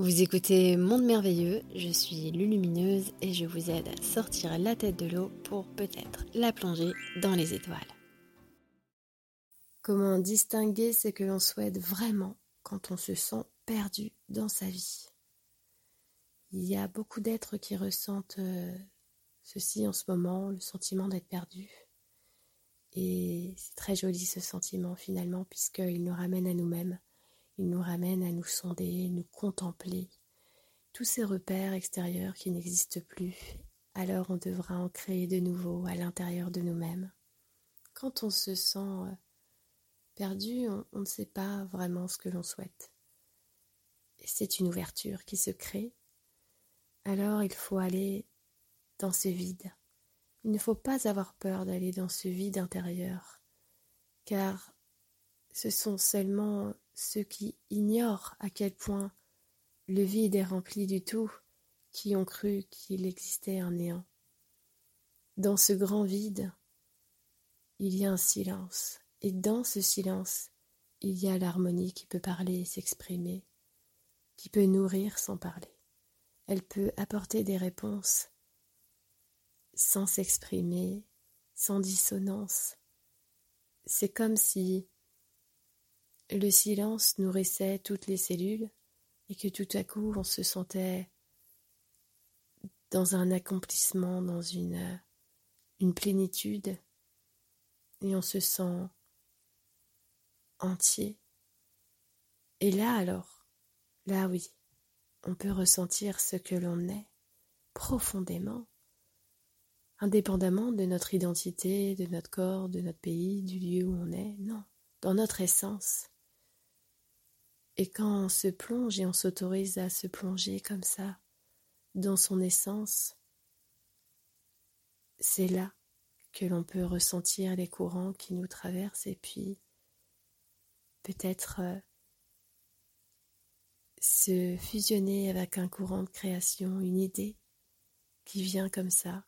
Vous écoutez Monde Merveilleux, je suis Lulumineuse et je vous aide à sortir la tête de l'eau pour peut-être la plonger dans les étoiles. Comment distinguer ce que l'on souhaite vraiment quand on se sent perdu dans sa vie? Il y a beaucoup d'êtres qui ressentent euh, ceci en ce moment, le sentiment d'être perdu. Et c'est très joli ce sentiment finalement puisqu'il nous ramène à nous-mêmes il nous ramène à nous sonder, nous contempler, tous ces repères extérieurs qui n'existent plus. Alors on devra en créer de nouveaux à l'intérieur de nous-mêmes. Quand on se sent euh, perdu, on, ne sait pas vraiment ce que l'on souhaite. Et c'est une ouverture qui se crée. Alors il faut aller dans ce vide. Il ne faut pas avoir peur d'aller dans ce vide intérieur, car ce sont seulement ceux qui ignorent à quel point le vide est rempli du tout, qui ont cru qu'il existait un néant. Dans ce grand vide, il y a un silence, et dans ce silence, il y a l'harmonie qui peut parler et s'exprimer, qui peut nourrir sans parler. Elle peut apporter des réponses sans s'exprimer, sans dissonance. C'est comme si le silence nourrissait toutes les cellules et que tout à coup on se sentait dans un accomplissement, dans une, une plénitude et on se sent entier. Et là alors, là oui, on peut ressentir ce que l'on est profondément, indépendamment de notre identité, de notre corps, de notre pays, du lieu où on est, non, dans notre essence. Et quand on se plonge et on s'autorise à se plonger comme ça, dans son essence, c'est là que l'on peut ressentir les courants qui nous traversent et puis peut-être euh, se fusionner avec un courant de création, une idée qui vient comme ça,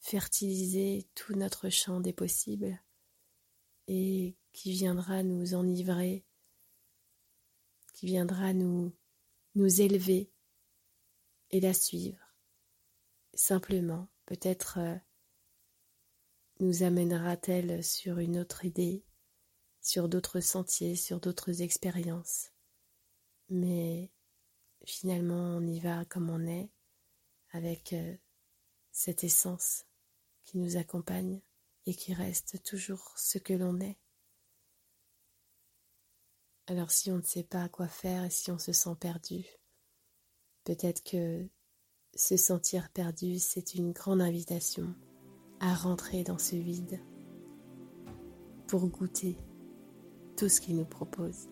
fertiliser tout notre champ des possibles et qui viendra nous enivrer qui viendra nous, nous élever et la suivre. Simplement, peut-être euh, nous amènera-t-elle sur une autre idée, sur d'autres sentiers, sur d'autres expériences. Mais finalement, on y va comme on est, avec euh, cette essence qui nous accompagne et qui reste toujours ce que l'on est. Alors si on ne sait pas quoi faire et si on se sent perdu, peut-être que se sentir perdu, c'est une grande invitation à rentrer dans ce vide pour goûter tout ce qu'il nous propose.